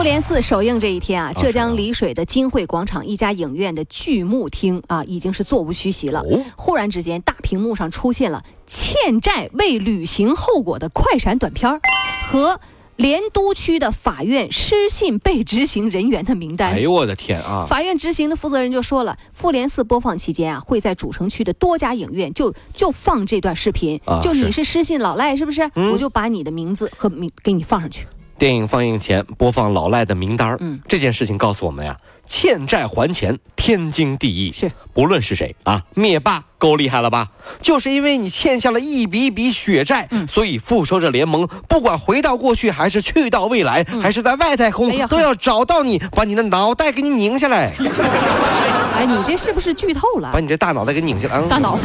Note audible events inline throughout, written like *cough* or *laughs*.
复联四首映这一天啊，浙江丽水的金汇广场一家影院的剧幕厅啊，已经是座无虚席了。忽然之间，大屏幕上出现了欠债未履行后果的快闪短片儿和莲都区的法院失信被执行人员的名单。哎呦我的天啊！法院执行的负责人就说了，复联四播放期间啊，会在主城区的多家影院就就放这段视频。啊就你是是失信老赖是不是？我就把你的名字和名给你放上去。电影放映前播放老赖的名单儿嗯这件事情告诉我们呀，欠债还钱天经地义。是，不论是谁啊，灭霸够厉害了吧？就是因为你欠下了一笔笔血债，嗯所以复仇者联盟不管回到过去，还是去到未来，还是在外太空，哎都要找到你，把你的脑袋给你拧下来，*laughs* 哎，你这是不是剧透了把？你这大脑袋给拧下来。嗯大脑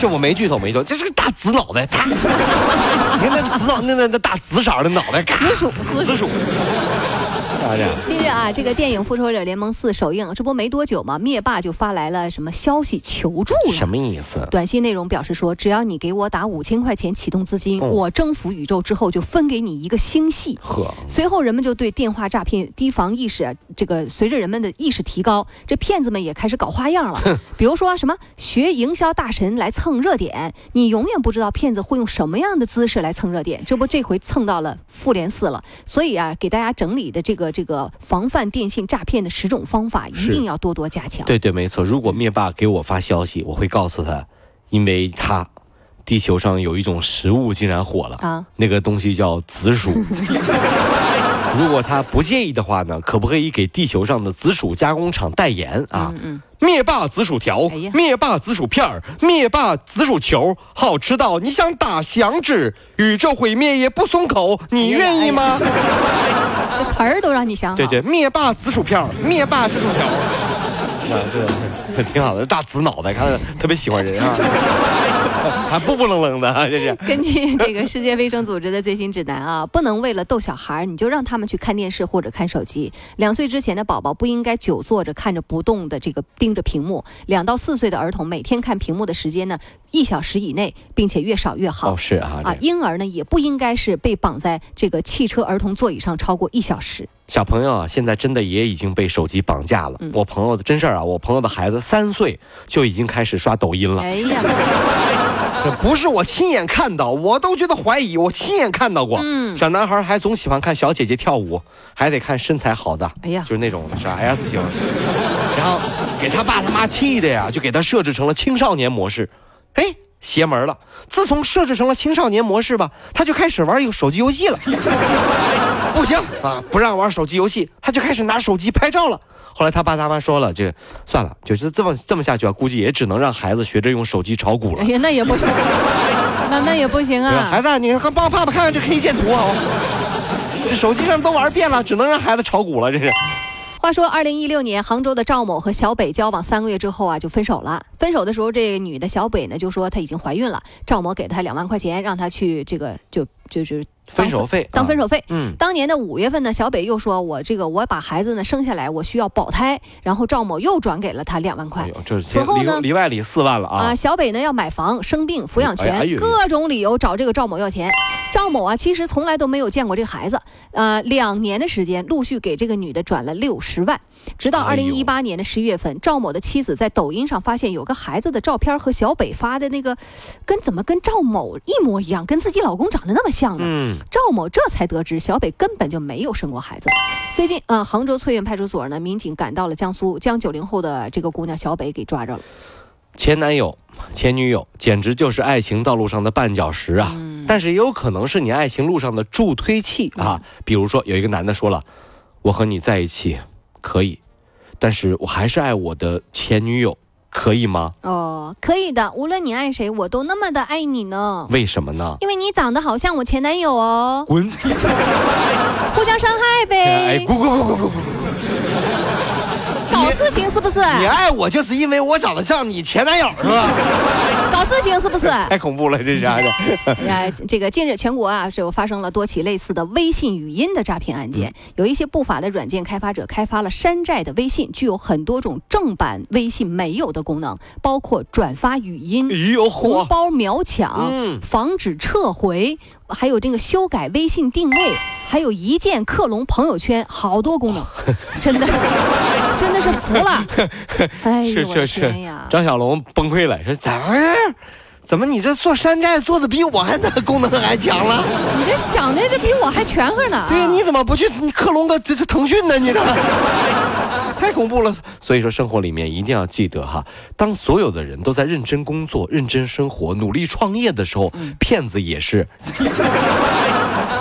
这我没剧透，没剧透，这是个大紫脑袋，他，你看那紫脑，那那那大紫色的脑袋，嘎紫薯？近日啊，这个电影《复仇者联盟四》首映，这不没多久嘛，灭霸就发来了什么消息求助了。什么意思？短信内容表示说，只要你给我打五千块钱启动资金，哦我征服宇宙之后就分给你一个星系。呵，随后，人们就对电话诈骗提防意识啊，这个随着人们的意识提高，这骗子们也开始搞花样了。比如说什么学营销大神来蹭热点，你永远不知道骗子会用什么样的姿势来蹭热点。这不，这回蹭到了复联四了。所以啊，给大家整理的这个这个防范电信诈骗的十种方法，一定要多多加强。对对，没错。如果灭霸给我发消息，我会告诉他，因为他地球上有一种食物竟然火了啊，那个东西叫紫薯。*laughs* 如果他不介意的话呢，可不可以给地球上的紫薯加工厂代言啊？嗯嗯，灭霸紫薯条哎，灭霸紫薯片儿，灭霸紫薯球，好吃到你想打响指，宇宙毁灭也不松口，你愿意吗？这 *laughs* 词儿都让你想好。对对，灭霸紫薯片，灭霸紫薯条。啊，对挺好的，大紫脑袋，看着特别喜欢人啊，*laughs* *laughs* 还不不愣愣的啊，这是。*laughs* 根据这个世界卫生组织的最新指南啊，*laughs* 不能为了逗小孩儿，你就让他们去看电视或者看手机。两岁之前的宝宝不应该久坐着看着不动的这个盯着屏幕。两到四岁的儿童每天看屏幕的时间呢，一小时以内，并且越少越好。哦，是啊，啊，婴儿呢也不应该是被绑在这个汽车儿童座椅上超过一小时。小朋友啊，现在真的也已经被手机绑架了。嗯我朋友的真事儿啊，我朋友的孩子三岁就已经开始刷抖音了。哎呀，这不是我亲眼看到，我都觉得怀疑，我亲眼看到过。嗯小男孩还总喜欢看小姐姐跳舞，还得看身材好的，哎呀就是那种是 S 型，然后给他爸他妈气的呀，就给他设置成了青少年模式，哎，邪门了。自从设置成了青少年模式吧，他就开始玩有手机游戏了。*laughs* 不行啊，不让玩手机游戏，他就开始拿手机拍照了。后来他爸他妈说了，这算了，就是这么这么下去啊，估计也只能让孩子学着用手机炒股了哎。呀，那也不行，*laughs* 那那也不行啊。孩子，你看帮爸爸看看这 K 线图啊，*laughs* 这手机上都玩遍了，只能让孩子炒股了，这是。话说，二零一六年，杭州的赵某和小北交往三个月之后啊，就分手了。分手的时候，这女的小北呢就说她已经怀孕了，赵某给她两万块钱，让她去这个就就是分手费啊当分手费。嗯，当年的五月份呢，小北又说我这个我把孩子呢生下来，我需要保胎，然后赵某又转给了她两万块。此后呢里里外里四万了啊，啊！小北呢要买房、生病、抚养权，各种理由找这个赵某要钱。赵某啊，其实从来都没有见过这个孩子，呃，两年的时间，陆续给这个女的转了六十万，直到二零一八年的十一月份，赵某的妻子在抖音上发现有个孩子的照片和小北发的那个，跟怎么跟赵某一模一样，跟自己老公长得那么像呢？嗯，赵某这才得知小北根本就没有生过孩子。最近啊、杭州翠苑派出所呢，民警赶到了江苏，将九零后的这个姑娘小北给抓着了。前男友、前女友简直就是爱情道路上的绊脚石啊！嗯但是也有可能是你爱情路上的助推器啊。比如说，有一个男的说了：“我和你在一起可以，但是我还是爱我的前女友，可以吗？哦，可以的，无论你爱谁，我都那么的爱你呢。为什么呢？因为你长得好像我前男友哦，滚！*laughs* 互相伤害呗。哎，滚滚滚滚滚滚！搞事情是不是？你爱我就是因为我长得像你前男友是吧？*laughs* 搞事情是不是？太恐怖了，这是啥的？*laughs* 哎，这个近日全国啊，是有发生了多起类似的微信语音的诈骗案件。有一些不法的软件开发者开发了山寨的微信，具有很多种正版微信没有的功能，包括转发语音、哎！红包秒抢、嗯防止撤回，还有这个修改微信定位，还有一键克隆朋友圈，好多功能，*laughs* 真的真的是服了。*laughs* 是是是！，张小龙崩溃了，说咋回事？怎么你这做山寨做的比我还 *laughs* 那功能还强了？你这想的这比我还全乎呢。对呀，你怎么不去克隆个这这腾讯呢？你这 *laughs* 太恐怖了。所以说，生活里面一定要记得哈，当所有的人都在认真工作、认真生活、努力创业的时候，骗子也是，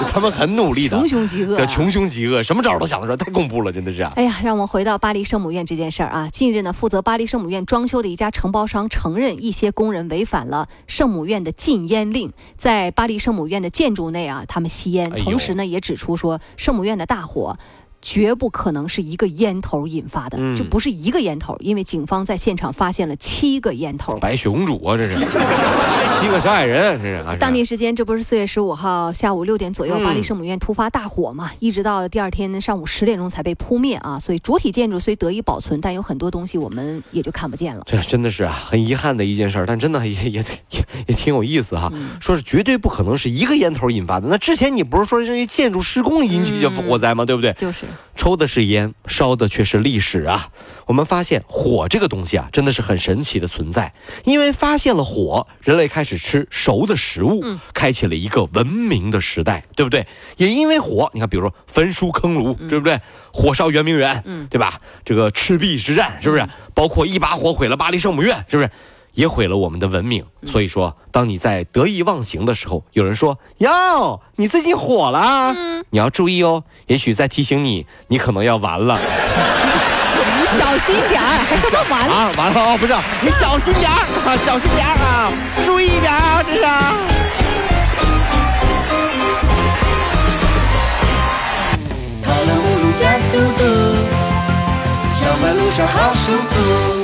*laughs* 他们很努力的，穷凶极恶啊对，穷凶极恶，什么招儿都想得出来，太恐怖了，真的是啊。哎呀，让我们回到巴黎圣母院这件事儿啊。近日呢，负责巴黎圣母院装修的一家承包商承认，一些工人违反了圣母院的禁烟令，在巴黎圣母院的建筑内啊，他们吸烟。哎同时呢，也指出说，圣母院的大火。绝不可能是一个烟头引发的，嗯就不是一个烟头，因为警方在现场发现了七个烟头。白雪公主啊，这是七个小矮人，这是啊。当地时间，这不是四月十五号下午六点左右，嗯巴黎圣母院突发大火嘛，一直到第二天上午十点钟才被扑灭啊。所以主体建筑虽得以保存，但有很多东西我们也就看不见了。这真的是啊，很遗憾的一件事儿，但真的也也也也挺有意思哈。说是绝对不可能是一个烟头引发的。那之前你不是说因为建筑施工引起的火灾吗？对不对？就是抽的是烟，烧的却是历史啊！我们发现火这个东西啊，真的是很神奇的存在。因为发现了火，人类开始吃熟的食物，开启了一个文明的时代，对不对？也因为火，你看，比如说焚书坑儒，对不对？火烧圆明园，对吧？这个赤壁之战，是不是？包括一把火毁了巴黎圣母院，是不是？也毁了我们的文明。所以说，当你在得意忘形的时候，有人说：“哟，你最近火了啊，你要注意哦，也许在提醒你，你可能要完了 *laughs* 你小心点儿，还说完了。啊，完了哦，不是，你小心点儿啊，小心点儿啊，注意一点啊，这是了五路加速度，上班路上好舒服。